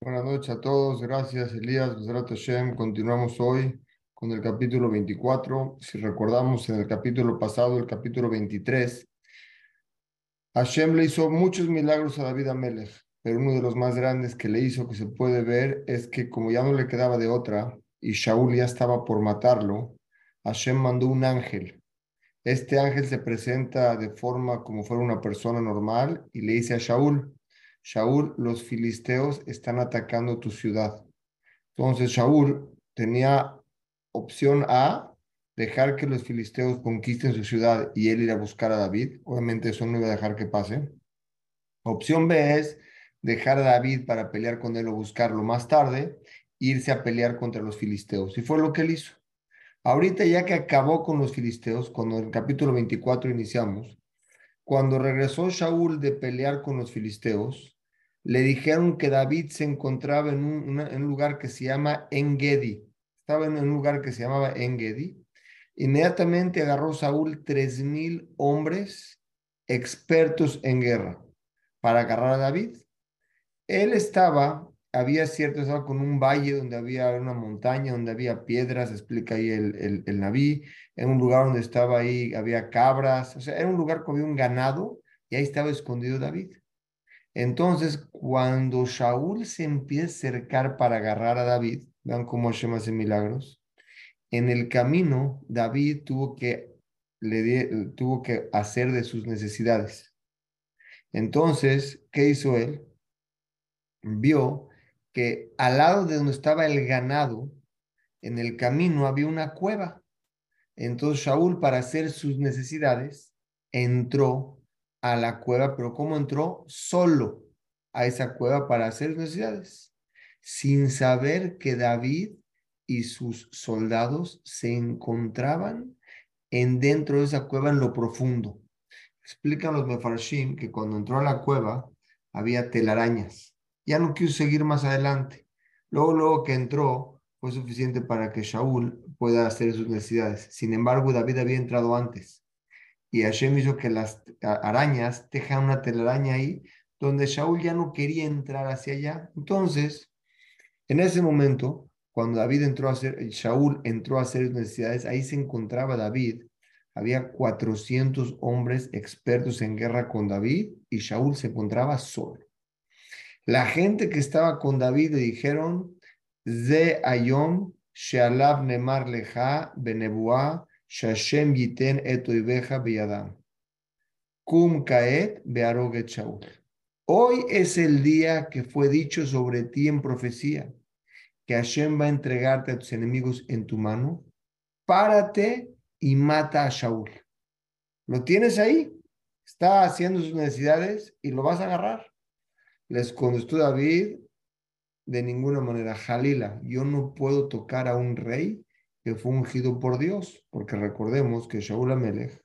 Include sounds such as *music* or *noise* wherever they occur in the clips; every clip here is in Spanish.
Buenas noches a todos, gracias Elías. Continuamos hoy con el capítulo 24. Si recordamos en el capítulo pasado, el capítulo 23, Hashem le hizo muchos milagros a David Amelech, pero uno de los más grandes que le hizo, que se puede ver, es que como ya no le quedaba de otra y Shaul ya estaba por matarlo, Hashem mandó un ángel este ángel se presenta de forma como fuera una persona normal y le dice a Shaul, Shaul, los filisteos están atacando tu ciudad. Entonces Shaul tenía opción A, dejar que los filisteos conquisten su ciudad y él ir a buscar a David. Obviamente eso no iba a dejar que pase. Opción B es dejar a David para pelear con él o buscarlo más tarde, irse a pelear contra los filisteos. Y fue lo que él hizo. Ahorita ya que acabó con los filisteos, cuando en el capítulo 24 iniciamos, cuando regresó Shaul de pelear con los filisteos, le dijeron que David se encontraba en un, lugar que se llama Engedi. Estaba en un lugar que se llamaba Engedi. Inmediatamente agarró Saúl tres mil hombres expertos en guerra para agarrar a David. Él estaba había cierto, estaba con un valle donde había una montaña, donde había piedras, explica ahí el, el, el Naví, en un lugar donde estaba ahí, había cabras, o sea, era un lugar con un ganado y ahí estaba escondido David. Entonces, cuando Shaul se empieza a acercar para agarrar a David, vean cómo Hashem hace milagros, en el camino David tuvo que, le tuvo que hacer de sus necesidades. Entonces, ¿qué hizo él? Vio que al lado de donde estaba el ganado, en el camino había una cueva. Entonces Shaul, para hacer sus necesidades, entró a la cueva, pero ¿cómo entró? Solo a esa cueva para hacer necesidades, sin saber que David y sus soldados se encontraban en dentro de esa cueva en lo profundo. Explican los mefarshim que cuando entró a la cueva había telarañas ya no quiso seguir más adelante. Luego, luego que entró, fue suficiente para que Shaul pueda hacer sus necesidades. Sin embargo, David había entrado antes. Y Hashem hizo que las arañas tejan una telaraña ahí, donde Shaul ya no quería entrar hacia allá. Entonces, en ese momento, cuando David entró a hacer, Shaul entró a hacer sus necesidades, ahí se encontraba David. Había 400 hombres expertos en guerra con David y Shaul se encontraba solo. La gente que estaba con David le dijeron, Ze ayom shealav nemar leja benebua shashem yiten. Hoy es el día que fue dicho sobre ti en profecía, que Hashem va a entregarte a tus enemigos en tu mano. Párate y mata a Shaul. Lo tienes ahí, está haciendo sus necesidades y lo vas a agarrar les contestó David de ninguna manera, Jalila, yo no puedo tocar a un rey que fue ungido por Dios, porque recordemos que Shaul Amelech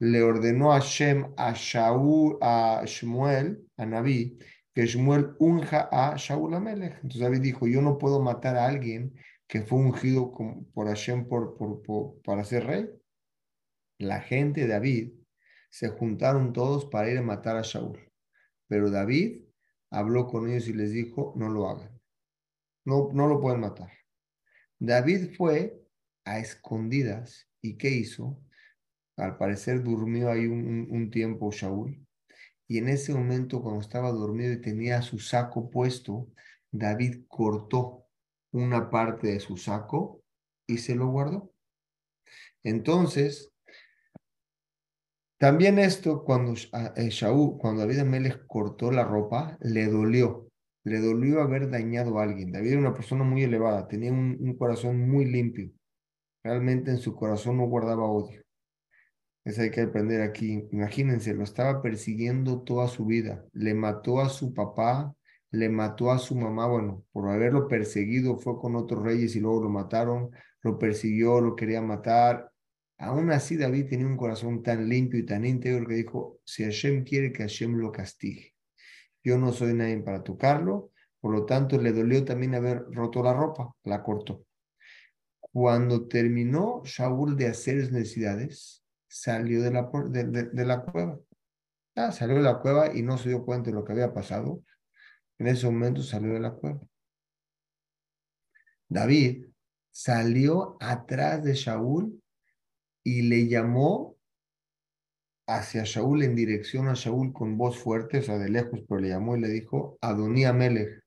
le ordenó a Shem, a Shaul, a Shmuel, a Naví, que Shmuel unja a Shaul Amelech. Entonces David dijo, yo no puedo matar a alguien que fue ungido por Hashem por, por, para ser rey. La gente de David se juntaron todos para ir a matar a Shaul. Pero David habló con ellos y les dijo, no lo hagan. No, no lo pueden matar. David fue a escondidas y ¿qué hizo? Al parecer durmió ahí un, tiempo Shaul. Y en ese momento, cuando estaba dormido y tenía su saco puesto, David cortó una parte de su saco y se lo guardó. Entonces, también esto, cuando eh, Shaul, cuando David Amelech cortó la ropa, le dolió. Le dolió haber dañado a alguien. David era una persona muy elevada, tenía un, corazón muy limpio. Realmente en su corazón no guardaba odio. Eso hay que aprender aquí. Imagínense, lo estaba persiguiendo toda su vida. Le mató a su papá, le mató a su mamá. Bueno, por haberlo perseguido fue con otros reyes y luego lo mataron. Lo persiguió, lo quería matar. Aún así, David tenía un corazón tan limpio y tan íntegro que dijo, si Hashem quiere que Hashem lo castigue. Yo no soy nadie para tocarlo, por lo tanto le dolió también haber roto la ropa, la cortó. Cuando terminó Shaul de hacer sus necesidades, salió de la, de, la cueva. Ah, salió de la cueva y no se dio cuenta de lo que había pasado. En ese momento salió de la cueva. David salió atrás de Shaul y le llamó hacia Shaul en dirección a Shaul con voz fuerte, o sea, de lejos, pero le llamó y le dijo, Adonía Melech,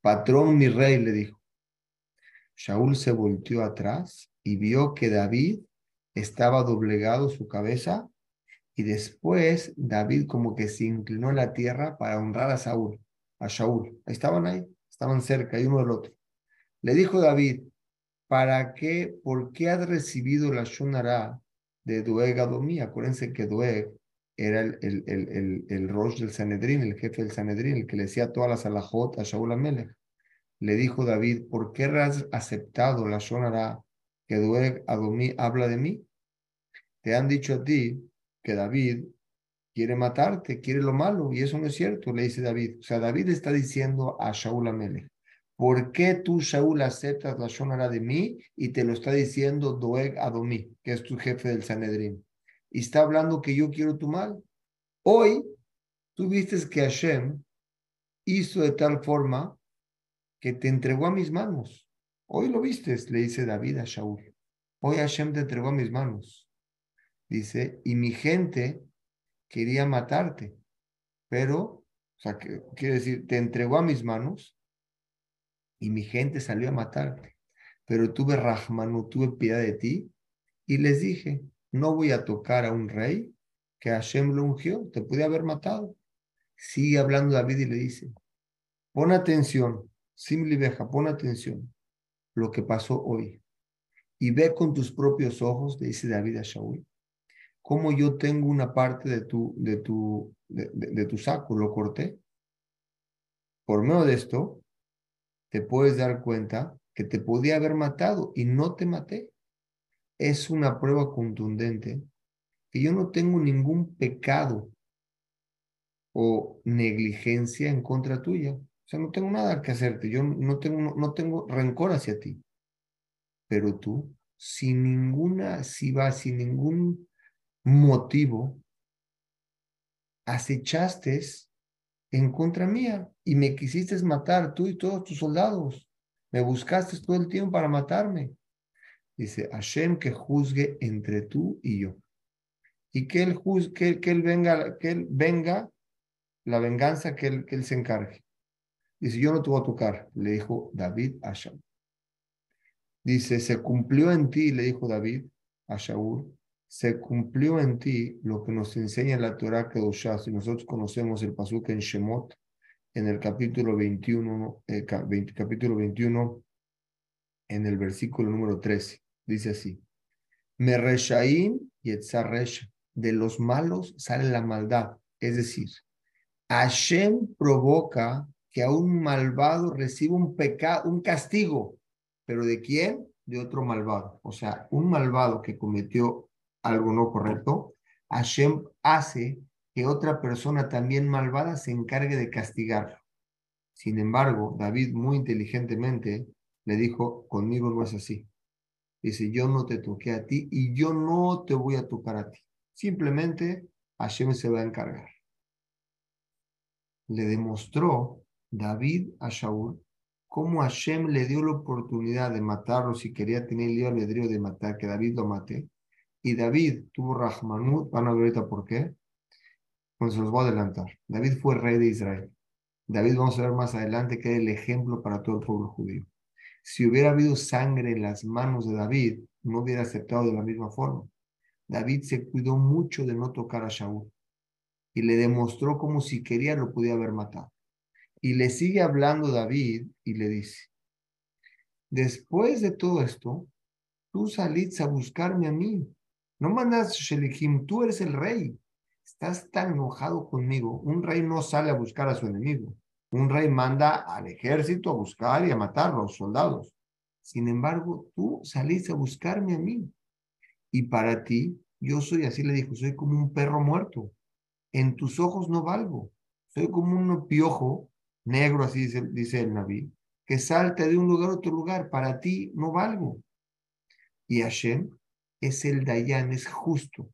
patrón mi rey, le dijo. Shaul se volteó atrás y vio que David estaba doblegado su cabeza y después David como que se inclinó en la tierra para honrar a Saúl, a Shaul. Estaban ahí, estaban cerca, y uno del otro. Le dijo David, ¿para qué, por qué has recibido la Shonara de Doeg Adomí? Acuérdense que Doeg era el, el, el, el, el del Sanedrín, el jefe del Sanedrín, el que le decía todas las alajot a Shaul Amelech. Le dijo David, ¿por qué has aceptado la Shonara que Doeg Adomí habla de mí? Te han dicho a ti que David quiere matarte, quiere lo malo, y eso no es cierto, le dice David. O sea, David está diciendo a Shaul Amelech, ¿por qué tú, Shaul, aceptas la Shonara de mí? Y te lo está diciendo Doeg Adomí, que es tu jefe del Sanedrín. Y está hablando que yo quiero tu mal. Hoy, tú viste que Hashem hizo de tal forma que te entregó a mis manos. Hoy lo viste, le dice David a Shaul. Hoy Hashem te entregó a mis manos. Dice, y mi gente quería matarte, pero, o sea, que, quiere decir, te entregó a mis manos y mi gente salió a matarte. Pero tuve Rahmanu, tuve piedad de ti y les dije, no voy a tocar a un rey que Hashem lo ungió, te pude haber matado. Sigue hablando David y le dice, pon atención, Simli Beja, pon atención lo que pasó hoy. Y ve con tus propios ojos, dice David a Shaul, cómo yo tengo una parte de tu, de tu, de, tu saco, lo corté. Por medio de esto, te puedes dar cuenta que te podía haber matado y no te maté. Es una prueba contundente que yo no tengo ningún pecado o negligencia en contra tuya. O sea, no tengo nada que hacerte. Yo no tengo, no tengo rencor hacia ti. Pero tú, sin ninguna, si vas, sin ningún motivo, acechaste en contra mía y me quisiste matar tú y todos tus soldados. Me buscaste todo el tiempo para matarme. Dice, Hashem que juzgue entre tú y yo. Y que él, juzgue, que, él venga, que él venga la venganza que él, que él se encargue. Dice, yo no te voy a tocar, le dijo David a Shaul. Dice, se cumplió en ti, le dijo David a Shaul, se cumplió en ti lo que nos enseña la Torah Kedoshá. Si nosotros conocemos el pasuk en Shemot, en el capítulo 21, eh, capítulo 21, en el versículo número 13, dice así: Me y De los malos sale la maldad. Es decir, Hashem provoca que a un malvado reciba un pecado, un castigo. ¿Pero de quién? De otro malvado. O sea, un malvado que cometió algo no correcto, Hashem hace que otra persona también malvada se encargue de castigarlo. Sin embargo, David muy inteligentemente le dijo, conmigo no es así. Dice, yo no te toqué a ti y yo no te voy a tocar a ti. Simplemente Hashem se va a encargar. Le demostró David a Shaul cómo Hashem le dio la oportunidad de matarlo si quería tener el albedrío de matar, que David lo mate, y David tuvo Rahmanut, van a ver ahorita por qué, pues se los voy a adelantar. David fue rey de Israel. David, vamos a ver más adelante, que es el ejemplo para todo el pueblo judío. Si hubiera habido sangre en las manos de David, no hubiera aceptado de la misma forma. David se cuidó mucho de no tocar a Shaul y le demostró como si quería lo podía haber matado. Y le sigue hablando David y le dice, después de todo esto, tú saliste a buscarme a mí no mandas Shelihim, tú eres el rey. Estás tan enojado conmigo. Un rey no sale a buscar a su enemigo. Un rey manda al ejército a buscar y a matar a los soldados. Sin embargo, tú saliste a buscarme a mí. Y para ti, yo soy, así le dijo, soy como un perro muerto. En tus ojos no valgo. Soy como un piojo negro, así dice, el Naví, que salta de un lugar a otro lugar. Para ti no valgo. Y Hashem es el Dayan, es justo,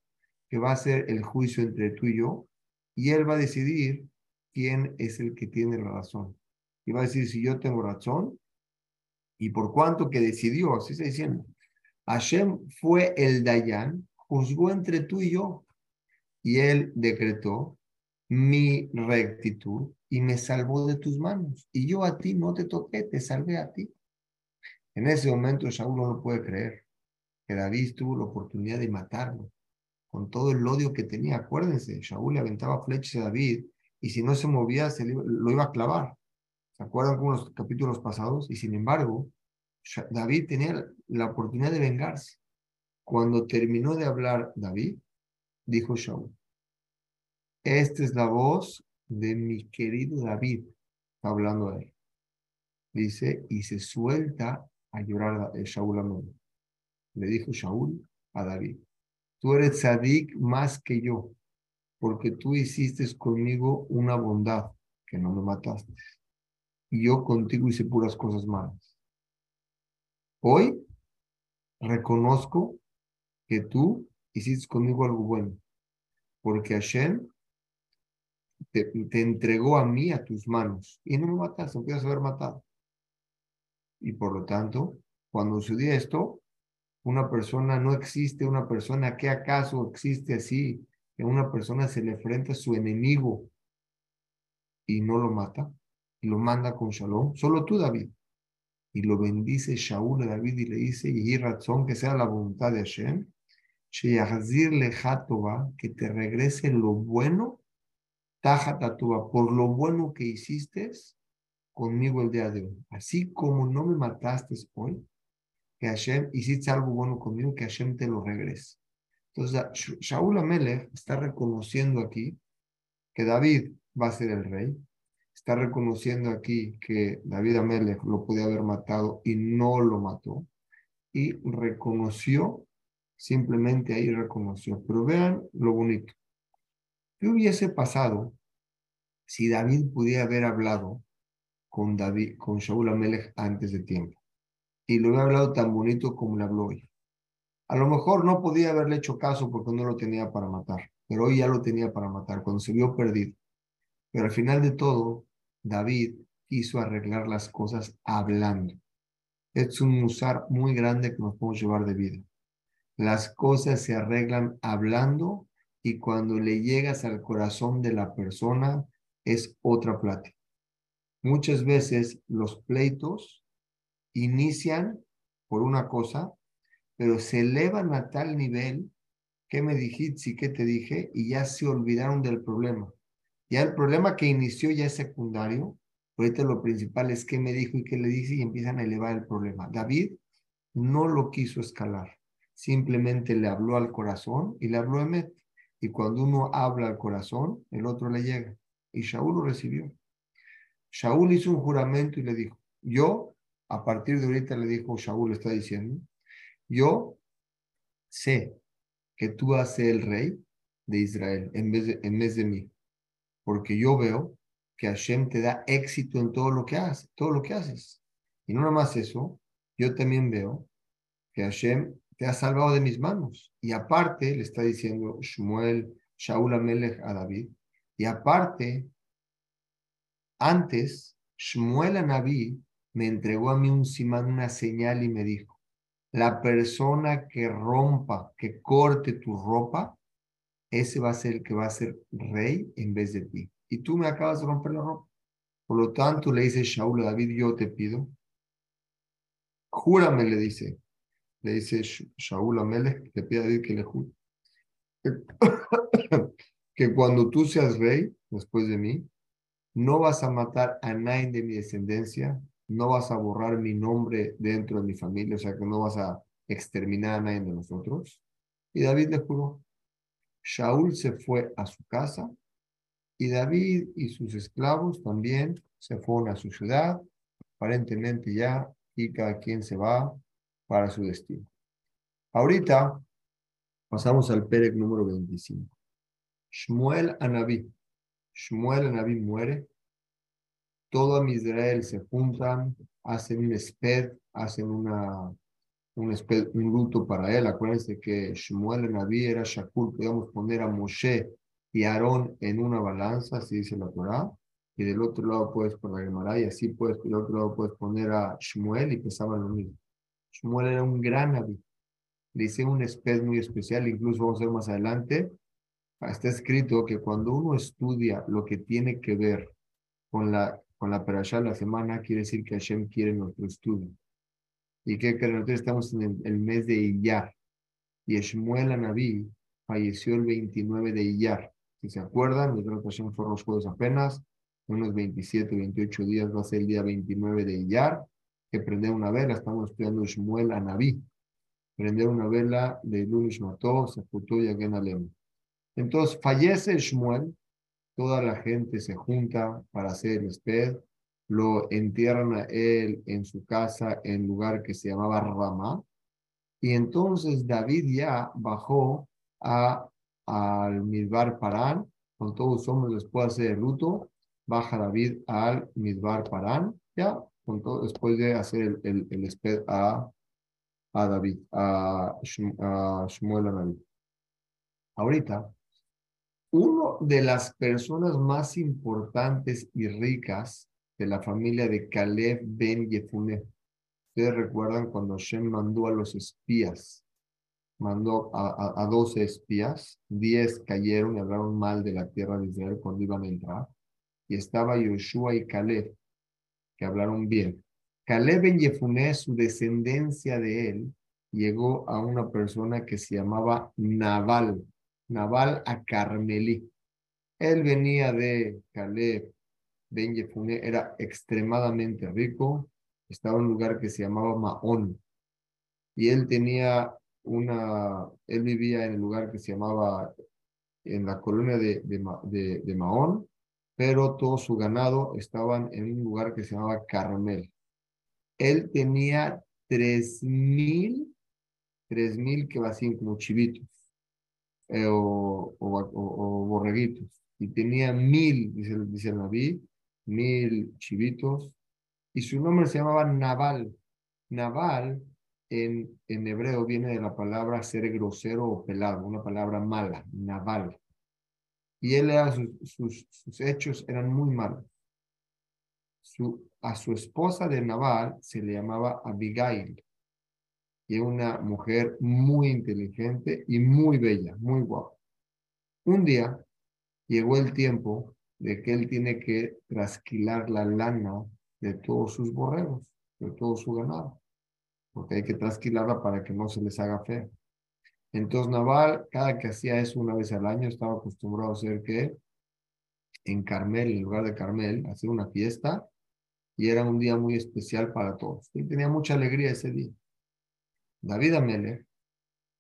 que va a hacer el juicio entre tú y yo, y él va a decidir quién es el que tiene la razón. y va a decir si yo tengo razón y por cuánto que decidió, así está diciendo. Hashem fue el Dayan, juzgó entre tú y yo y él decretó mi rectitud y me salvó de tus manos. Y yo a ti no te toqué, te salvé a ti. En ese momento Shaul no puede creer que David tuvo la oportunidad de matarlo con todo el odio que tenía. Acuérdense, Shaul le aventaba flechas a David y si no se movía se lo iba a clavar. ¿Se acuerdan con los capítulos pasados? Y sin embargo, David tenía la oportunidad de vengarse. Cuando terminó de hablar David, dijo Shaul, esta es la voz de mi querido David, está hablando de él. Dice, y se suelta a llorar a Shaul a Le dijo Shaul a David, tú eres tzadik más que yo, porque tú hiciste conmigo una bondad, que no me mataste. Y yo contigo hice puras cosas malas. Hoy reconozco que tú hiciste conmigo algo bueno, porque Hashem te, entregó a mí a tus manos y no me mataste, no podías haber matado. Y por lo tanto, cuando sucedía esto, una persona no existe, una persona que acaso existe así, que una persona se le enfrenta a su enemigo y no lo mata, y lo manda con shalom, solo tú, David. Y lo bendice Shaul a David y le dice, y razón que sea la voluntad de Hashem, que te regrese lo bueno Tajatatúa, por lo bueno que hiciste conmigo el día de hoy. Así como no me mataste hoy, que Hashem hiciste algo bueno conmigo, que Hashem te lo regrese. Entonces, Shaul Amelech está reconociendo aquí que David va a ser el rey. Está reconociendo aquí que David Amelech lo podía haber matado y no lo mató. Y reconoció, simplemente ahí reconoció. Pero vean lo bonito. ¿Qué hubiese pasado si David pudiera haber hablado con, David, con Shaul Amelech antes de tiempo? Y lo hubiera hablado tan bonito como le habló hoy. A lo mejor no podía haberle hecho caso porque no lo tenía para matar, pero hoy ya lo tenía para matar, cuando se vio perdido. Pero al final de todo, David quiso arreglar las cosas hablando. Es un musar muy grande que nos podemos llevar de vida. Las cosas se arreglan hablando y cuando le llegas al corazón de la persona es otra plática. Muchas veces los pleitos inician por una cosa, pero se elevan a tal nivel que me dijiste y qué te dije y ya se olvidaron del problema. Ya el problema que inició ya es secundario, ahorita lo principal es qué me dijo y qué le dije y empiezan a elevar el problema. David no lo quiso escalar, simplemente le habló al corazón y le habló a Emet. Y cuando uno habla al corazón, el otro le llega. Y Shaul lo recibió. Shaul hizo un juramento y le dijo, yo, a partir de ahorita le dijo, Shaul está diciendo, yo sé que tú vas el rey de Israel en vez de, en vez de mí, porque yo veo que Hashem te da éxito en todo lo que haces, todo lo que haces. Y no nada más eso, yo también veo que Hashem te ha salvado de mis manos. Y aparte, le está diciendo Shmuel, Shaul Amelech a David, y aparte, antes, Shmuel Naví me entregó a mí un simán, una señal y me dijo, la persona que rompa, que corte tu ropa, ese va a ser el que va a ser rey en vez de ti. Y tú me acabas de romper la ropa. Por lo tanto, le dice Shaul a David, yo te pido, júrame, le dice, le dice Shaul Amelech, le pide a David que le jure, *coughs* que cuando tú seas rey, después de mí, no vas a matar a nadie de mi descendencia, no vas a borrar mi nombre dentro de mi familia, o sea que no vas a exterminar a nadie de nosotros. Y David le juró. Shaul se fue a su casa y David y sus esclavos también se fueron a su ciudad, aparentemente ya, y cada quien se va para su destino. Ahorita pasamos al Perec número 25. Shmuel Anabí. Shmuel Anabí muere. Todo Israel se juntan, hacen un esped, hacen una, un, un luto para él. Acuérdense que Shmuel Anabí era Shakur. Podíamos poner a Moshe y Aarón en una balanza, así dice la Torah. y del otro lado puedes poner a Gemara, y así puedes, del otro lado puedes poner a Shmuel y pesaban lo mismo. Shmuel era un gran naví. Le hice un especie muy especial, incluso vamos a ver más adelante. Está escrito que cuando uno estudia lo que tiene que ver con la, con la perashá de la semana, quiere decir que Hashem quiere nuestro estudio. Y que, que nosotros estamos en el, mes de Iyar. Y Shmuel Anabí falleció el 29 de Iyar. Si se acuerdan, nosotros Hashem fueron los juegos apenas, unos 27, 28 días va a ser el día 29 de Iyar, que prende una vela, estamos estudiando Shmuel Anabí. Prender una vela de Lunish Mató, Sepultó y Alem. Entonces fallece Shmuel, toda la gente se junta para hacer el esped, lo entierran a él en su casa en lugar que se llamaba Ramá, y entonces David ya bajó a, al Midbar Parán, con todos hombres después de luto, baja David al Midbar Parán, ya, después de hacer el, el, a a David, a, Shmuel a David. Ahorita, una de las personas más importantes y ricas de la familia de Caleb ben Yefune. Ustedes recuerdan cuando Shem mandó a los espías, mandó a, a, 12 espías, 10 cayeron y hablaron mal de la tierra de Israel cuando iban a entrar, y estaba Yoshua y Caleb, que hablaron bien. Caleb en Yefuné, su descendencia de él, llegó a una persona que se llamaba Naval, Naval a Carmelí. Él venía de Caleb ben Yefuné, era extremadamente rico, estaba en un lugar que se llamaba Maón. Y él tenía una, él vivía en el lugar que se llamaba, en la colonia de, de, pero todo su ganado estaban en un lugar que se llamaba Carmel él tenía tres mil, tres mil que vacían como chivitos eh, o, o, borreguitos. Y tenía mil, dice, dice el Naví, mil chivitos. Y su nombre se llamaba Naval. Naval en, en hebreo viene de la palabra ser grosero o pelado, una palabra mala, Naval. Y él era, sus, sus hechos eran muy malos. Su, a su esposa de Naval se le llamaba Abigail. Y es una mujer muy inteligente y muy bella, muy guapa. Un día llegó el tiempo de que él tiene que trasquilar la lana de todos sus borregos, de todo su ganado, porque hay que trasquilarla para que no se les haga feo. Entonces Naval, cada que hacía eso una vez al año, estaba acostumbrado a hacer que en Carmel, en lugar de Carmel, hacer una fiesta y era un día muy especial para todos. Y tenía mucha alegría ese día. David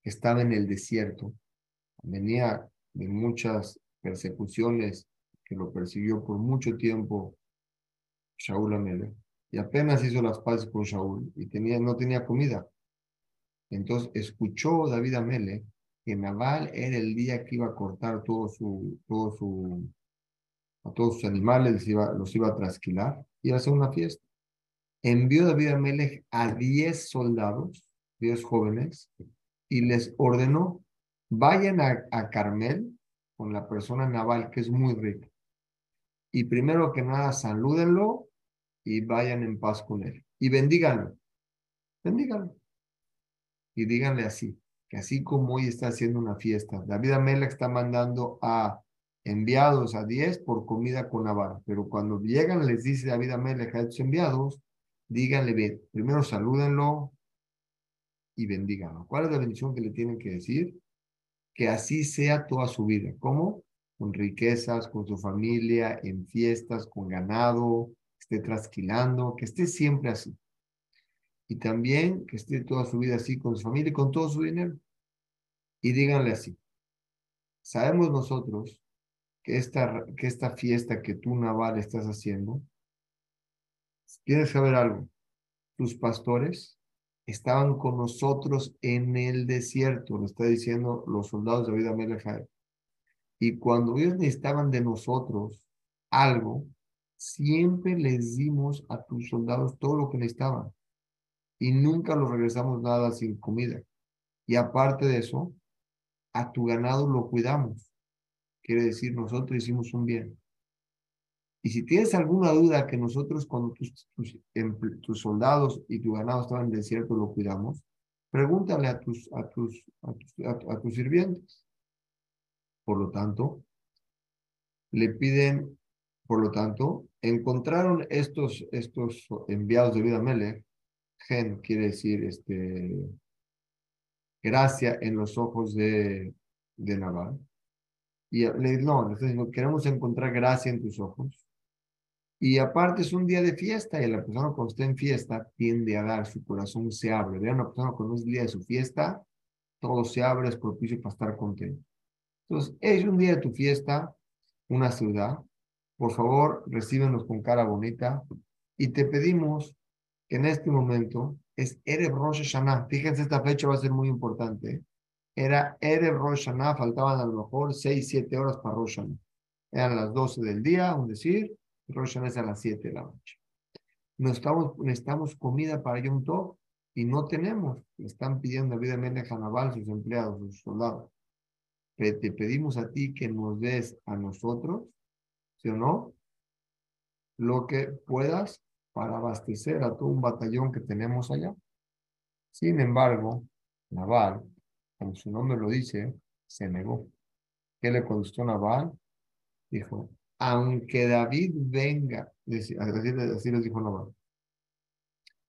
que estaba en el desierto, venía de muchas persecuciones que lo persiguió por mucho tiempo Shaul Amelech, y apenas hizo las paces con Shaul y tenía, no tenía comida. Entonces escuchó David Amelech que Naval era el día que iba a cortar todo su, todo su, a todos sus animales, los iba, los iba a trasquilar y a hacer una fiesta. Envió David a a 10 soldados, 10 jóvenes, y les ordenó, vayan a, a Carmel con la persona naval que es muy rica. Y primero que nada, salúdenlo y vayan en paz con él. Y bendíganlo. Bendíganlo. Y díganle así, que así como hoy está haciendo una fiesta, David Amelech está mandando a enviados a diez por comida con Navarra. Pero cuando llegan, les dice David Amelech a estos enviados, díganle, primero salúdenlo y bendíganlo. ¿Cuál es la bendición que le tienen que decir? Que así sea toda su vida. ¿Cómo? Con riquezas, con su familia, en fiestas, con ganado, esté trasquilando, que esté siempre así. Y también que esté toda su vida así con su familia y con todo su dinero. Y díganle así. Sabemos nosotros que esta, que esta fiesta que tú, Naval, estás haciendo, tienes que saber algo. Tus pastores estaban con nosotros en el desierto, lo está diciendo los soldados de Vida Melechai. Y cuando ellos necesitaban de nosotros algo, siempre les dimos a tus soldados todo lo que necesitaban. Y nunca los regresamos nada sin comida. Y aparte de eso, a tu ganado lo cuidamos. Quiere decir, nosotros hicimos un bien. Y si tienes alguna duda que nosotros cuando tus, tus, soldados y tu ganado estaban en el desierto lo cuidamos, pregúntale a tus, a tus, a tus, sirvientes. Por lo tanto, le piden, por lo tanto, encontraron estos, estos enviados de vida Mele, gen quiere decir este, gracia en los ojos de, de Naval. Y le no, le queremos encontrar gracia en tus ojos. Y aparte es un día de fiesta y la persona cuando está en fiesta tiende a dar, su corazón se abre. Vean, una persona cuando es el día de su fiesta, todo se abre, es propicio para estar contento. Entonces, es un día de tu fiesta, una ciudad. Por favor, recíbenos con cara bonita y te pedimos que en este momento es Erev Rosh Hashanah. Fíjense, esta fecha va a ser muy importante. Era Erev Rosh Hashanah, faltaban a lo mejor 6, 7 horas para Rosh Hashanah. Eran las 12 del día, un decir, Rosh es a las 7 de la noche. Necesitamos, necesitamos comida para Yom Tov y no tenemos. Le están pidiendo evidentemente a Hanabal, sus empleados, sus soldados. Te pedimos a ti que nos des a nosotros, ¿sí o no? Lo que puedas para abastecer a todo un batallón que tenemos allá. Sin embargo, Naval, como su nombre lo dice, se negó. ¿Qué le contestó Naval? Dijo, aunque David venga, así, les dijo Naval,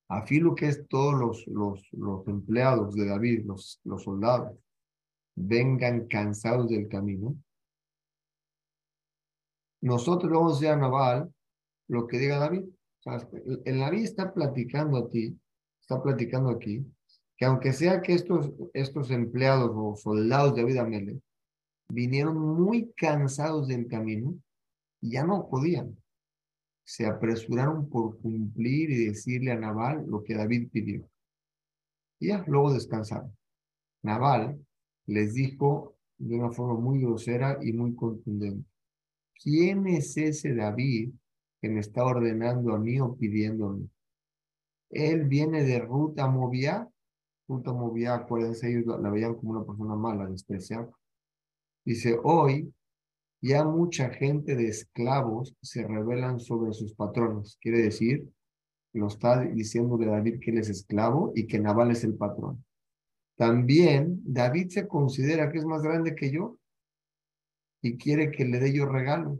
a filo que es todos los, los, los empleados de David, los, los soldados, vengan cansados del camino, nosotros vamos a decir a Naval lo que diga David. El David está platicando a ti, está platicando aquí, que aunque sea que estos, estos empleados o soldados de David Amele vinieron muy cansados del camino, ya no podían. Se apresuraron por cumplir y decirle a Naval lo que David pidió. Y ya, luego descansaron. Naval les dijo de una forma muy grosera y muy contundente, ¿quién es ese David que me está ordenando a mí o pidiéndome? Él viene de Ruta Movia. Ruta Movia, acuérdense, ellos la, veían como una persona mala, despreciada. Dice, hoy ya mucha gente de esclavos se rebelan sobre sus patrones. Quiere decir, lo está diciéndole David que él es esclavo y que Nabal es el patrón. También David se considera que es más grande que yo y quiere que le dé yo regalos.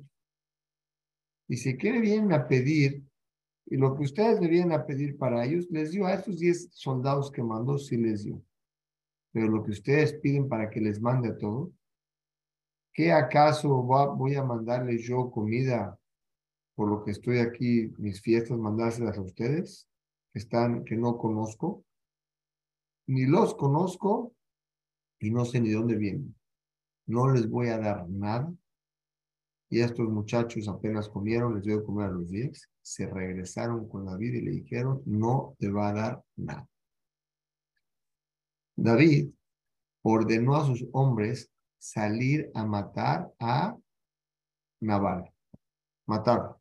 Y si quiere vienen a pedir, y lo que ustedes le vienen a pedir para ellos, les dio a estos 10 soldados que mandó, sí les dio. Pero lo que ustedes piden para que les mande a todos, ¿Qué acaso voy a mandarles yo comida por lo que estoy aquí, mis fiestas, mandárselas a ustedes, que están, que no conozco? Ni los conozco y no sé ni dónde vienen. No les voy a dar nada. Y estos muchachos apenas comieron, les dio a comer a los diez, se regresaron con David y le dijeron, no te va a dar nada. David ordenó a sus hombres salir a matar a Naval, matar.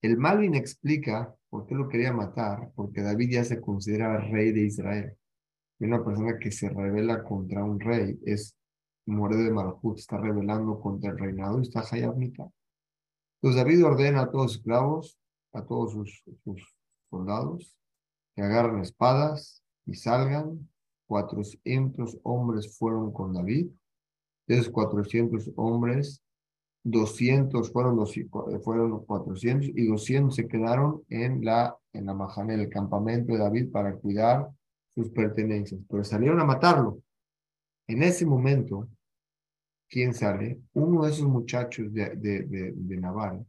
El Malvin explica por qué lo quería matar, porque David ya se consideraba rey de Israel. Y una persona que se revela contra un rey es muere de Malhut, está rebelando contra el reinado y está Hayab Entonces David ordena a todos los esclavos, a todos sus, sus soldados, que agarren espadas y salgan 400 hombres fueron con David. De esos 400 hombres, 200 fueron los, fueron 400 y 200 se quedaron en la, en la el campamento de David para cuidar sus pertenencias. Pero salieron a matarlo. En ese momento, ¿quién sale? Uno de esos muchachos de, de, de, Naval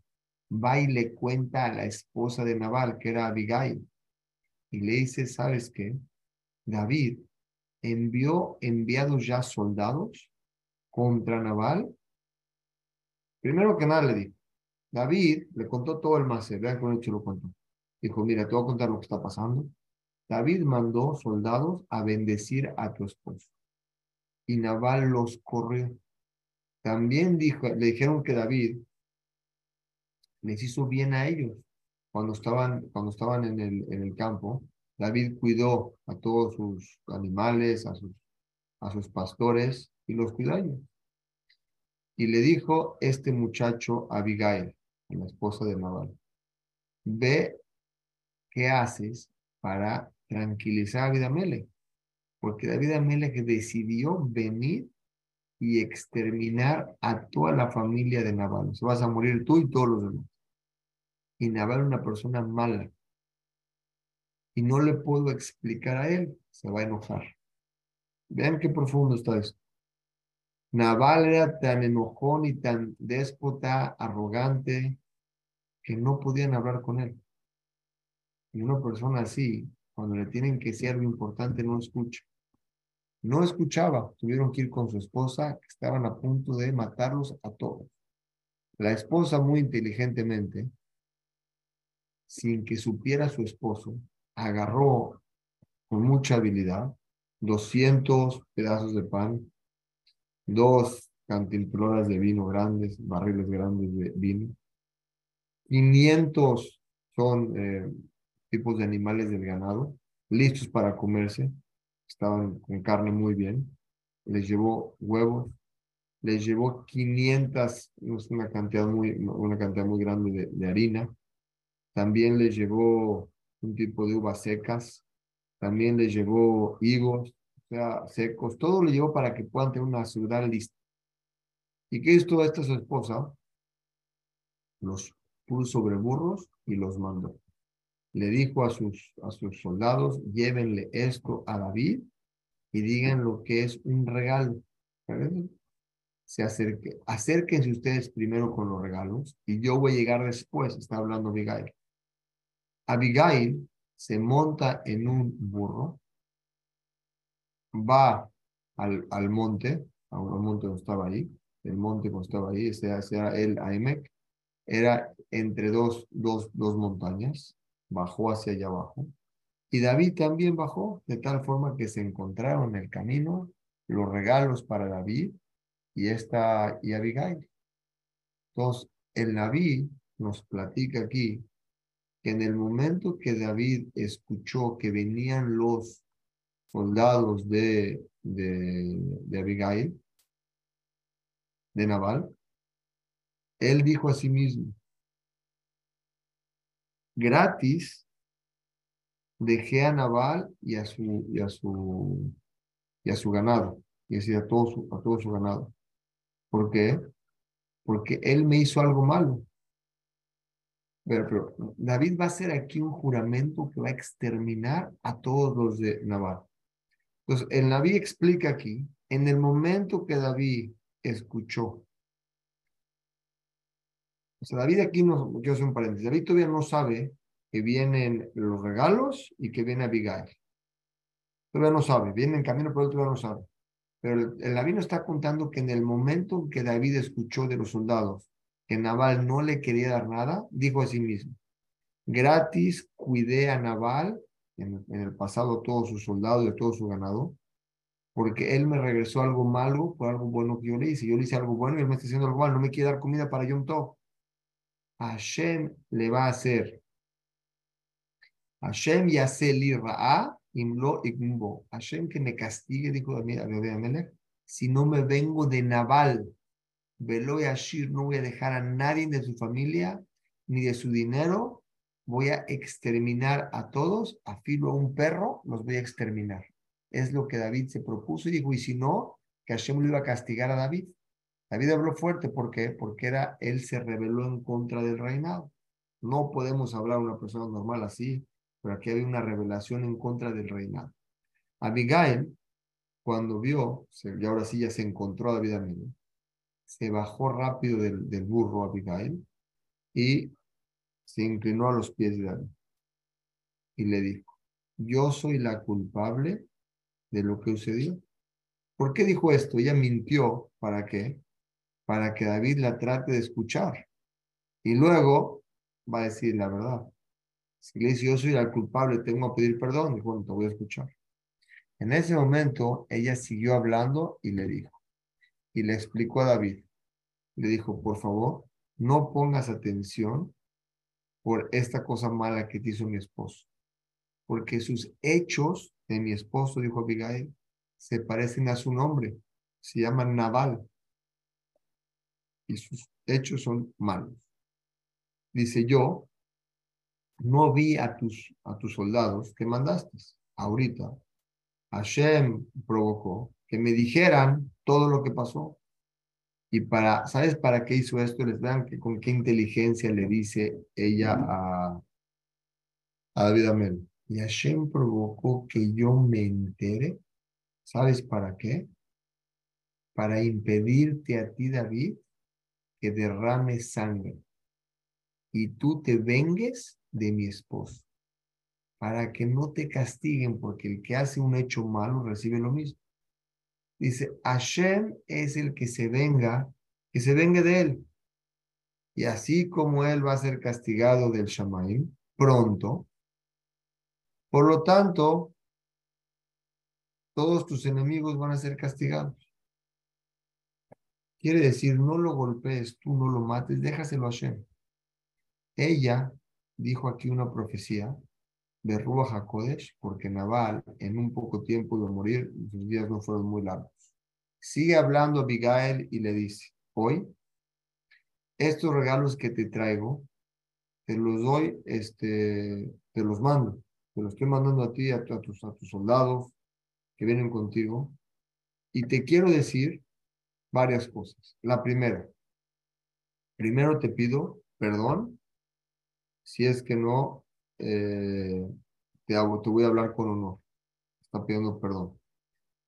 va y le cuenta a la esposa de Naval, que era Abigail, y le dice, ¿sabes qué? David envió enviados ya soldados contra Naval. Primero que nada le dijo, David le contó todo el máster, vean hecho lo contó. Dijo, mira, te voy a contar lo que está pasando. David mandó soldados a bendecir a tu esposo. Y Naval los corrió. También dijo, le dijeron que David les hizo bien a ellos cuando estaban, cuando estaban en, el, en el campo David cuidó a todos sus animales, a sus, a sus pastores y los cuidó. Y le dijo este muchacho a Abigail, la esposa de Nabal, ve qué haces para tranquilizar a David Amelech. Porque David Amelech decidió venir y exterminar a toda la familia de Nabal. Se vas a morir tú y todos los demás. Y Nabal es una persona mala. Y no le puedo explicar a él, se va a enojar. Vean qué profundo está esto. Naval era tan enojón y tan déspota, arrogante, que no podían hablar con él. Y una persona así, cuando le tienen que decir algo importante, no escucha. No escuchaba, tuvieron que ir con su esposa, estaban a punto de matarlos a todos. La esposa, muy inteligentemente, sin que supiera su esposo, agarró con mucha habilidad 200 pedazos de pan, dos cantimploras de vino grandes, barriles grandes de vino, 500 son eh, tipos de animales del ganado, listos para comerse, estaban con carne muy bien, les llevó huevos, les llevó 500, una cantidad muy, una cantidad muy grande de, harina, también les llevó un tipo de uvas secas, también les llevó higos, o sea, secos, todo le llevó para que puedan tener una ciudad lista. ¿Y qué hizo esta su esposa? Los puso sobre burros y los mandó. Le dijo a sus, a sus soldados, llévenle esto a David y digan lo que es un regalo. Se acerque, acérquense ustedes primero con los regalos y yo voy a llegar después, está hablando Abigail. Abigail se monta en un burro, va al, al monte, a monte donde estaba ahí, el monte donde estaba ahí, ese, era el Aimec, era entre dos, dos, dos montañas, bajó hacia allá abajo. Y David también bajó, de tal forma que se encontraron en el camino los regalos para David y, esta, y Abigail. Entonces, el David nos platica aquí que en el momento que David escuchó que venían los soldados de, de, de Abigail, de Naval, él dijo a sí mismo, gratis dejé a Naval y a su, y a su, y a su ganado, y decir, a todo su, a todo su ganado. ¿Por qué? Porque él me hizo algo malo. Pero, pero, David va a hacer aquí un juramento que va a exterminar a todos los de Naval. Entonces, el Naví explica aquí, en el momento que David escuchó o sea, David aquí no, quiero hacer un paréntesis, David todavía no sabe que vienen los regalos y que viene Abigail. Todavía no sabe, viene en camino, pero todavía no sabe. Pero el, David nos está contando que en el momento que David escuchó de los soldados que Naval no le quería dar nada, dijo a sí mismo, gratis cuidé a Naval, en, en el pasado todos sus soldados y todo su ganado, porque él me regresó algo malo por algo bueno que yo le hice. Yo le hice algo bueno y él me está haciendo algo malo, no me quiere dar comida para Yom Tov. Hashem le va a hacer. Hashem li ra'a imlo igumbo. Hashem que me castigue, dijo David Amelech, si no me vengo de Naval. Velo y Ashir, no voy a dejar a nadie de su familia ni de su dinero. Voy a exterminar a todos, a filo a un perro, los voy a exterminar. Es lo que David se propuso y dijo, y si no, que Hashem lo iba a castigar a David. David habló fuerte, ¿por qué? Porque era, él se rebeló en contra del reinado. No podemos hablar a una persona normal así, pero aquí había una revelación en contra del reinado. Abigail, cuando vio, y ahora sí ya se encontró a David amigo, se bajó rápido del, del burro Abigail y se inclinó a los pies de David y le dijo, yo soy la culpable de lo que sucedió. ¿Por qué dijo esto? Ella mintió, ¿para qué? Para que David la trate de escuchar. Y luego va a decir la verdad. Si le dice yo soy el culpable, tengo que pedir perdón, dijo, bueno, te voy a escuchar. En ese momento ella siguió hablando y le dijo, y le explicó a David, le dijo, por favor, no pongas atención por esta cosa mala que te hizo mi esposo, porque sus hechos de mi esposo, dijo Abigail, se parecen a su nombre, se llaman Naval, y sus hechos son malos. dice yo, no vi a tus, a tus soldados que mandaste. Ahorita, Hashem provocó que me dijeran todo lo que pasó. Y para, ¿sabes para qué hizo esto? Les vean que con qué inteligencia le dice ella a, a David Amel. Y Hashem provocó que yo me entere. ¿Sabes para qué? Para impedirte a ti, David, que derrame sangre y tú te vengues de mi esposo, para que no te castiguen, porque el que hace un hecho malo recibe lo mismo. Dice, Hashem es el que se venga, que se venga de él. Y así como él va a ser castigado del Shamaim pronto, por lo tanto, todos tus enemigos van a ser castigados. Quiere decir, no lo golpees, tú no lo mates, déjaselo a Hashem. Ella dijo aquí una profecía de Ruach HaKodesh, porque Naval en un poco tiempo de morir, sus días no fueron muy largos. Sigue hablando Abigail y le dice, hoy, estos regalos que te traigo, te los doy, este, te los mando, te los estoy mandando a ti, a, tus, a tus soldados que vienen contigo, y te quiero decir varias cosas. La primera, primero te pido perdón si es que no, eh, te, hago, te voy a hablar con honor. Está pidiendo perdón.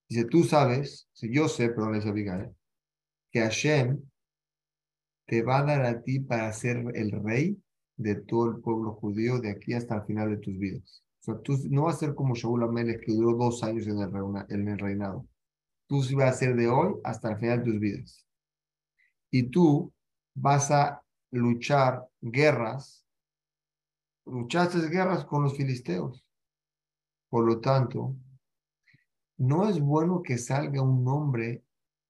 Dice, tú sabes, si yo sé, perdón, es Abigail, que Hashem te va a dar a ti para ser el rey de todo el pueblo judío de aquí hasta el final de tus vidas. O sea, tú no vas a ser como Shaul Amelech que duró dos años en el, en el reinado. Tú vas a ser de hoy hasta el final de tus vidas. Y tú vas a luchar guerras luchaste guerras con los filisteos. Por lo tanto, no es bueno que salga un hombre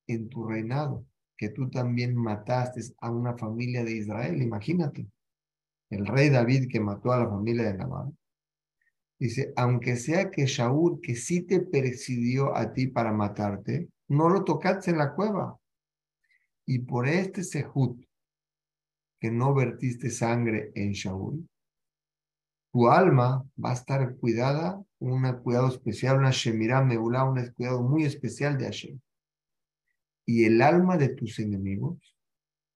en tu reinado, que tú también mataste a una familia de Israel. Imagínate, el rey David que mató a la familia de Nabal. Dice, aunque sea que Shaul, que sí te presidió a ti para matarte, no lo tocaste en la cueva. Y por este sejut, que no vertiste sangre en Shaul, tu alma va a estar cuidada, un cuidado especial, una Shemirah Meulá, un cuidado muy especial de Hashem. Y el alma de tus enemigos,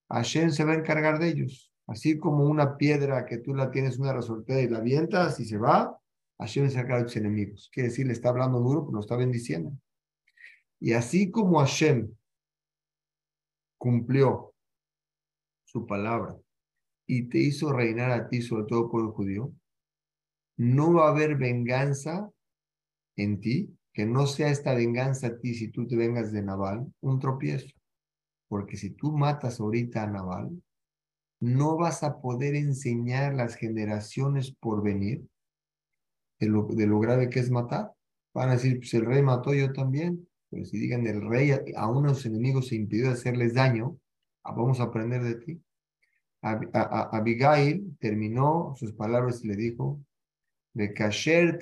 Hashem se va a encargar de ellos. Así como una piedra que tú la tienes una resortera y la avientas y se va, Hashem se de tus enemigos. Quiere decir, le está hablando duro, pero lo está bendiciendo. Y así como Hashem cumplió su palabra y te hizo reinar a ti sobre todo el judío, no va a haber venganza en ti, que no sea esta venganza a ti si tú te vengas de Naval, un tropiezo. Porque si tú matas ahorita a Naval, no vas a poder enseñar las generaciones por venir de lo, de lo grave que es matar. Van a decir, pues el rey mató yo también. Pero si digan, el rey a unos enemigos se impidió hacerles daño, ah, vamos a aprender de ti. Abigail terminó sus palabras y le dijo, de Kasher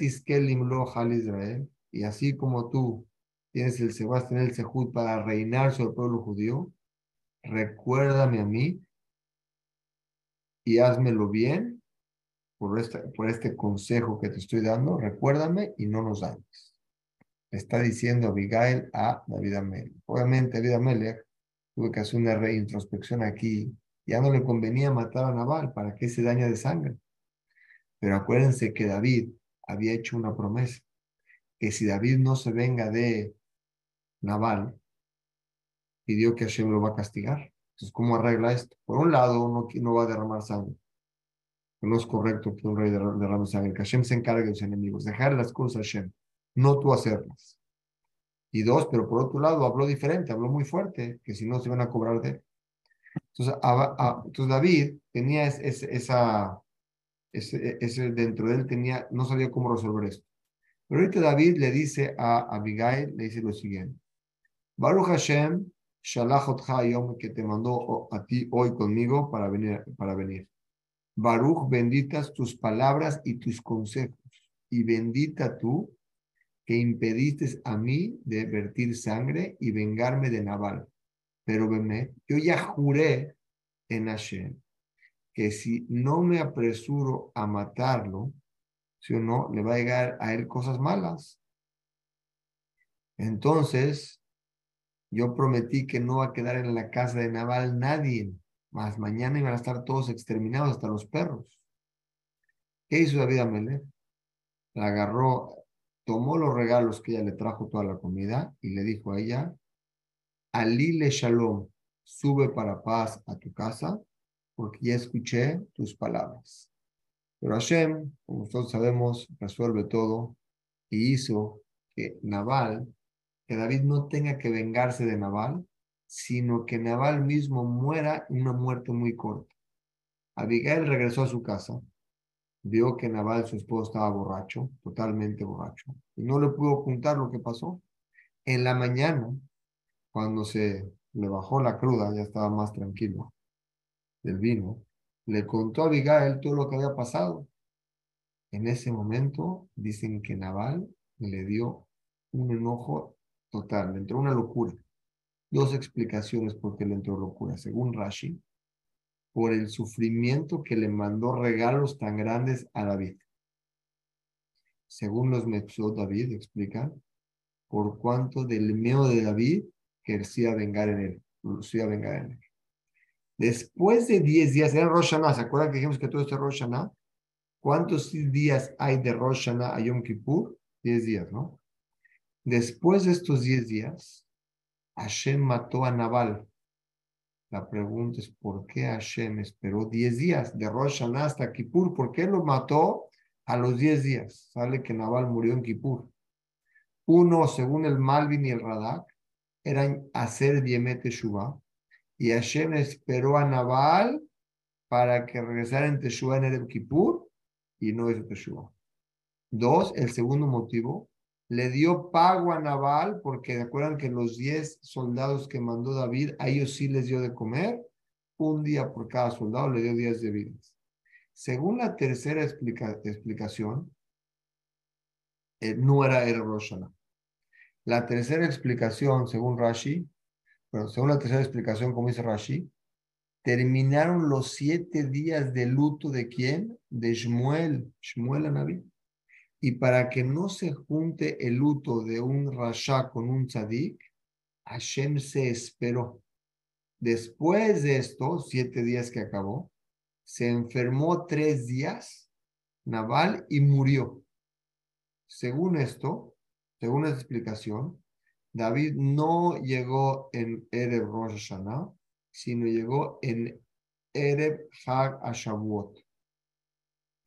Hal Israel, y así como tú tienes el Sebastián el Sehut para reinar sobre el pueblo judío, recuérdame a mí y házmelo bien por por este consejo que te estoy dando, recuérdame y no nos dañes. Está diciendo Abigail a David Amelech. Obviamente David Amelech tuvo que hacer una reintrospección aquí. Ya no le convenía matar a Naval para que se daña de sangre. Pero acuérdense que David había hecho una promesa, que si David no se venga de Naval, pidió que Hashem lo va a castigar. Entonces, ¿cómo arregla esto? Por un lado, no, no va a derramar sangre. No es correcto que un rey derrame sangre. Que Hashem se encargue de los enemigos. Dejar las cosas a Hashem, no tú hacerlas. Y dos, pero por otro lado, habló diferente, habló muy fuerte, que si no se van a cobrar de él. Entonces, entonces David tenía esa, ese, ese, dentro de él tenía, no sabía cómo resolver esto. Pero ahorita David le dice a Abigail, le dice lo siguiente. Baruch Hashem, Shalachot Hayom, que te mandó a ti hoy conmigo para venir. Para venir. Baruch, benditas tus palabras y tus consejos. Y bendita tú que impediste a mí de vertir sangre y vengarme de Naval. Pero veme, yo ya juré en Hashem que si no me apresuro a matarlo, si o no, le va a llegar a él cosas malas. Entonces, yo prometí que no va a quedar en la casa de Naval nadie, más mañana iban a estar todos exterminados, hasta los perros. ¿Qué hizo David Amelech? La agarró, tomó los regalos que ella le trajo toda la comida y le dijo a ella, Alile Shalom, sube para paz a tu casa, porque ya escuché tus palabras. Pero Hashem, como todos sabemos, resuelve todo y hizo que Naval, que David no tenga que vengarse de Naval, sino que Naval mismo muera una muerte muy corta. Abigail regresó a su casa, vio que Naval, su esposo, estaba borracho, totalmente borracho, y no le pudo ocultar lo que pasó. En la mañana, cuando se le bajó la cruda, ya estaba más tranquilo del vino, le contó a Abigail todo lo que había pasado. En ese momento dicen que Naval le dio un enojo total, le entró una locura. Dos explicaciones por qué le entró locura. Según Rashi, por el sufrimiento que le mandó regalos tan grandes a David. Según los Metzot David explican, por cuanto del miedo de David quería vengar en él, quería vengar en él. Después de 10 días, era Rosh ¿se acuerdan que dijimos que todo esto es Rosh Hashanah? ¿Cuántos días hay de Rosh Hashanah a Yom Kippur? 10 días, ¿no? Después de estos 10 días, Hashem mató a Nabal. La pregunta es, ¿por qué Hashem esperó 10 días de Rosh hasta Kippur? ¿Por qué lo mató a los 10 días? Sale que Nabal murió en Kippur. Uno, según el Malvin y el Radak, eran hacer Diemet Teshuvah. Y Hashem esperó a Nabal para que regresara en Teshuvah en el Kippur y no hizo Teshuvah. Dos, el segundo motivo, le dio pago a Nabal porque recuerdan que los diez soldados que mandó David, a ellos sí les dio de comer, un día por cada soldado le dio días de vidas. Según la tercera explicación, eh, no era el Roshana. La tercera explicación, según Rashi, pero según la tercera explicación, como dice Rashi, terminaron los siete días de luto de quién? De Shmuel, Shmuel Anabí. Y para que no se junte el luto de un Rasha con un Tzadik, Hashem se esperó. Después de estos siete días que acabó, se enfermó tres días, Naval, y murió. Según esto, según esta explicación, David no llegó en Ereb Rosh Hashanah, sino llegó en Ereb Hag Ashavuot.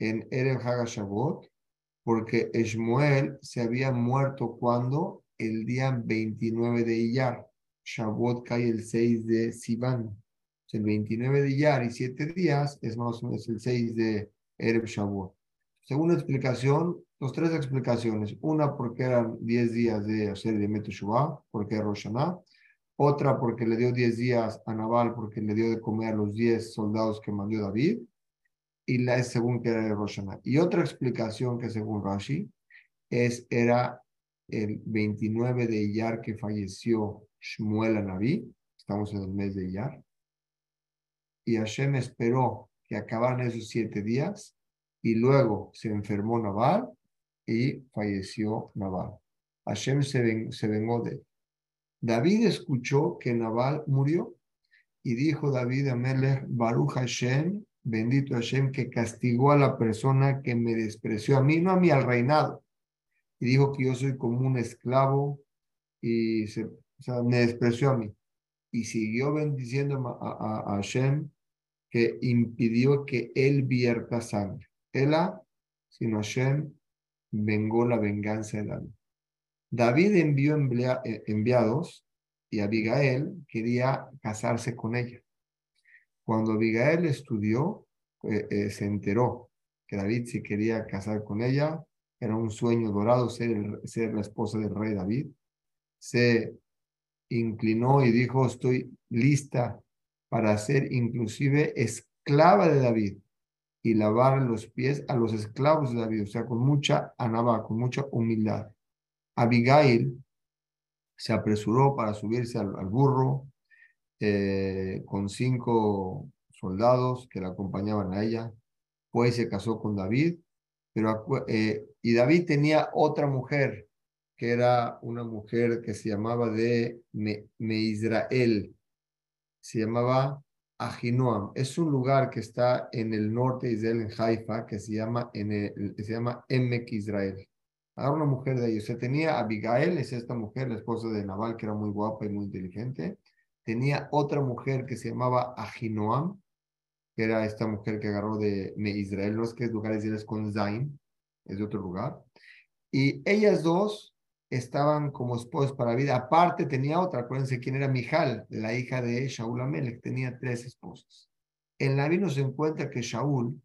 En Ereb Hag Ashavuot, porque Shmuel se había muerto cuando el día 29 de Iyar. Shavuot cae el 6 de Sivan. El 29 de Iyar y 7 días es más o menos el 6 de Ereb Shavuot. Según la explicación, dos, tres explicaciones. Una porque eran 10 días de hacer de Meteshuvah, porque era Roshaná. Otra porque le dio 10 días a Naval, porque le dio de comer a los 10 soldados que mandó David. Y la es según que era de Roshaná. Y otra explicación que según Rashi es, era el 29 de Iyar que falleció Shmuel Anabí. Estamos en el mes de Iyar. Y Hashem esperó que acabaran esos siete días y luego se enfermó Naval y falleció Naval. Hashem se, se vengó de él. David escuchó que Naval murió y dijo David a Melech, Baruch Hashem, bendito Hashem, que castigó a la persona que me despreció a mí, no a mí, al reinado. Y dijo que yo soy como un esclavo y se, me despreció a mí. Y siguió bendiciendo a, a Hashem que impidió que él vierta sangre. Ela, sino Hashem, vengó la venganza de David. David envió eh, enviados y Abigail quería casarse con ella. Cuando Abigail estudió, eh, eh, se enteró que David se quería casar con ella. Era un sueño dorado ser, la esposa del rey David. Se inclinó y dijo, estoy lista para ser inclusive esclava de David y lavar los pies a los esclavos de David, o sea, con mucha anaba, con mucha humildad. Abigail se apresuró para subirse al, burro eh, con cinco soldados que la acompañaban a ella. Pues se casó con David, pero, eh, y David tenía otra mujer, que era una mujer que se llamaba de Me, Israel, se llamaba Ahinoam. Es un lugar que está en el norte de Israel, en Haifa, que se llama, en el, se llama Emek Israel. Ahora una mujer de ellos. Se tenía Abigail, es esta mujer, la esposa de Nabal, que era muy guapa y muy inteligente. Tenía otra mujer que se llamaba Ahinoam, que era esta mujer que agarró de Israel, no es que es lugar es con Zain, es de otro lugar. Y ellas dos estaban como esposas para vida. Aparte tenía otra, acuérdense quién era Mijal, la hija de Shaul Amelech, tenía tres esposas. En la vino se encuentra que Shaul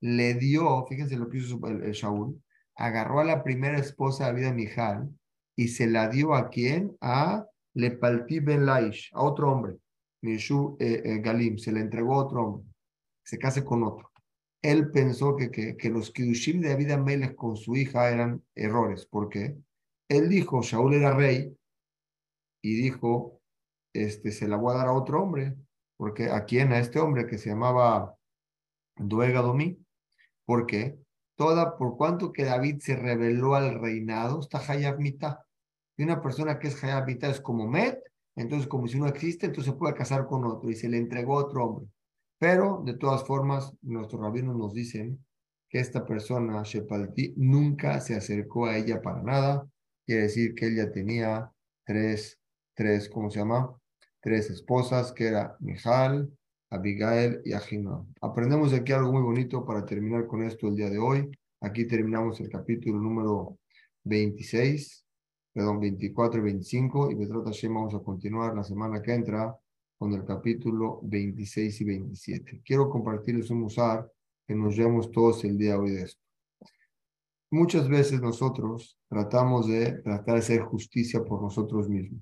le dio, fíjense lo que hizo Shaul, agarró a la primera esposa de vida Mijal y se la dio a quién? A Lepalti Ben Laish, a otro hombre. Mishu eh, eh, Galim, se le entregó a otro hombre, se case con otro. Él pensó que, que, que los Kiddushim de David Amelech con su hija eran errores. ¿Por qué? Él dijo, Shaul era rey, y dijo, este, se la voy a dar a otro hombre, porque a quién, a este hombre que se llamaba Duega Domí, porque toda, por cuanto que David se reveló al reinado, está Hayab. Y una persona que es Hayab Mitá es como Met, entonces como si no existe, entonces se puede casar con otro, y se le entregó a otro hombre. Pero, de todas formas, nuestros rabinos nos dicen que esta persona, Shepalti, nunca se acercó a ella para nada. Quiere decir que ella tenía tres, tres, ¿cómo se llama? Tres esposas, que era Mijal, Abigail y Ahinoam. Aprendemos aquí algo muy bonito para terminar con esto el día de hoy. Aquí terminamos el capítulo número 26, perdón, 24 y 25, y Betrota Hashem vamos a continuar la semana que entra con el capítulo 26 y 27. Quiero compartirles un musar que nos llevamos todos el día hoy de esto. Muchas veces nosotros tratamos de tratar de hacer justicia por nosotros mismos.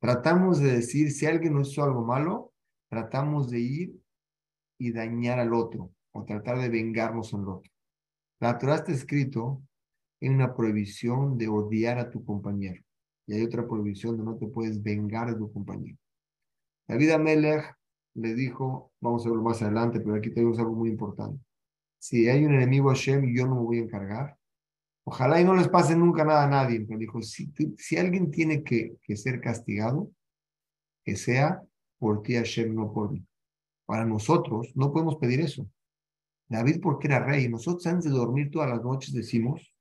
Tratamos de decir, si alguien nos hizo algo malo, tratamos de ir y dañar al otro o tratar de vengarnos en el otro. La Torah está escrito en una prohibición de odiar a tu compañero y hay otra prohibición de no te puedes vengar de tu compañero. David Amelech le dijo, vamos a verlo más adelante, pero aquí tenemos algo muy importante. Si hay un enemigo Hashem, yo no me voy a encargar. Ojalá y no les pase nunca nada a nadie. Pero dijo, si, alguien tiene que, que ser castigado, que sea por ti Hashem, no por mí. Para nosotros no podemos pedir eso. David porque era rey. Nosotros antes de dormir todas las noches decimos,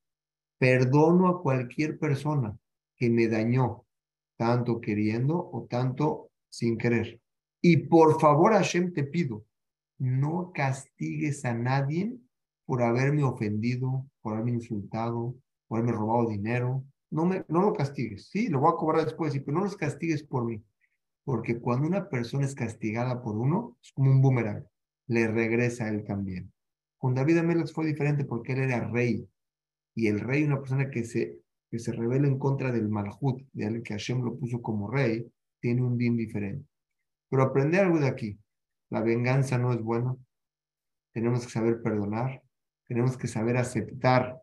perdono a cualquier persona que me dañó, tanto queriendo o tanto sin querer. Y por favor, Hashem, te pido, no castigues a nadie por haberme ofendido, por haberme insultado, por haberme robado dinero. No, me, no lo castigues. Sí, lo voy a cobrar después, pero no los castigues por mí. Porque cuando una persona es castigada por uno, es como un boomerang. Le regresa a él también. Con David Amelech fue diferente porque él era rey. Y el rey, una persona que se, que se revela en contra del malhut, de alguien que Hashem lo puso como rey, tiene un din diferente. Pero aprender algo de aquí. La venganza no es bueno. Tenemos que saber perdonar. Tenemos que saber aceptar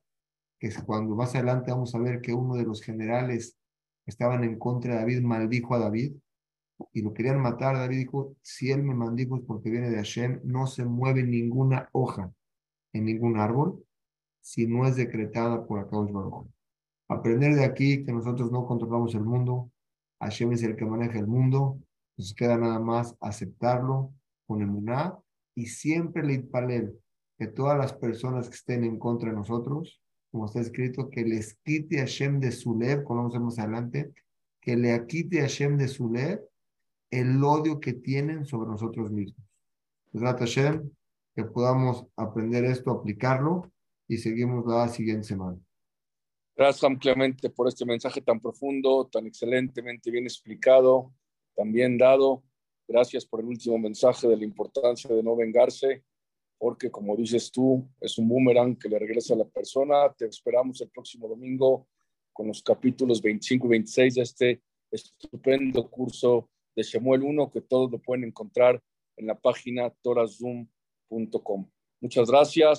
que cuando más adelante vamos a ver que uno de los generales que estaban en contra de David maldijo a David y lo querían matar. David dijo, si él me maldijo es porque viene de Hashem, no se mueve ninguna hoja en ningún árbol si no es decretada por Akadosh Baruch. Aprender de aquí que nosotros no controlamos el mundo, Hashem es el que maneja el mundo, nos queda nada más aceptarlo con emuná y siempre le palel que todas las personas que estén en contra de nosotros, como está escrito, que les quite Hashem de su lev, ver más adelante, que le quite Hashem de su lev el odio que tienen sobre nosotros mismos. Hashem, que podamos aprender esto, aplicarlo y seguimos la siguiente semana. Gracias, Clemente, por este mensaje tan profundo, tan excelentemente bien explicado, tan bien dado. Gracias por el último mensaje de la importancia de no vengarse, porque como dices tú, es un boomerang que le regresa a la persona. Te esperamos el próximo domingo con los capítulos 25 y 26 de este estupendo curso de Shemuel 1, que todos lo pueden encontrar en la página torazoom.com. Muchas gracias.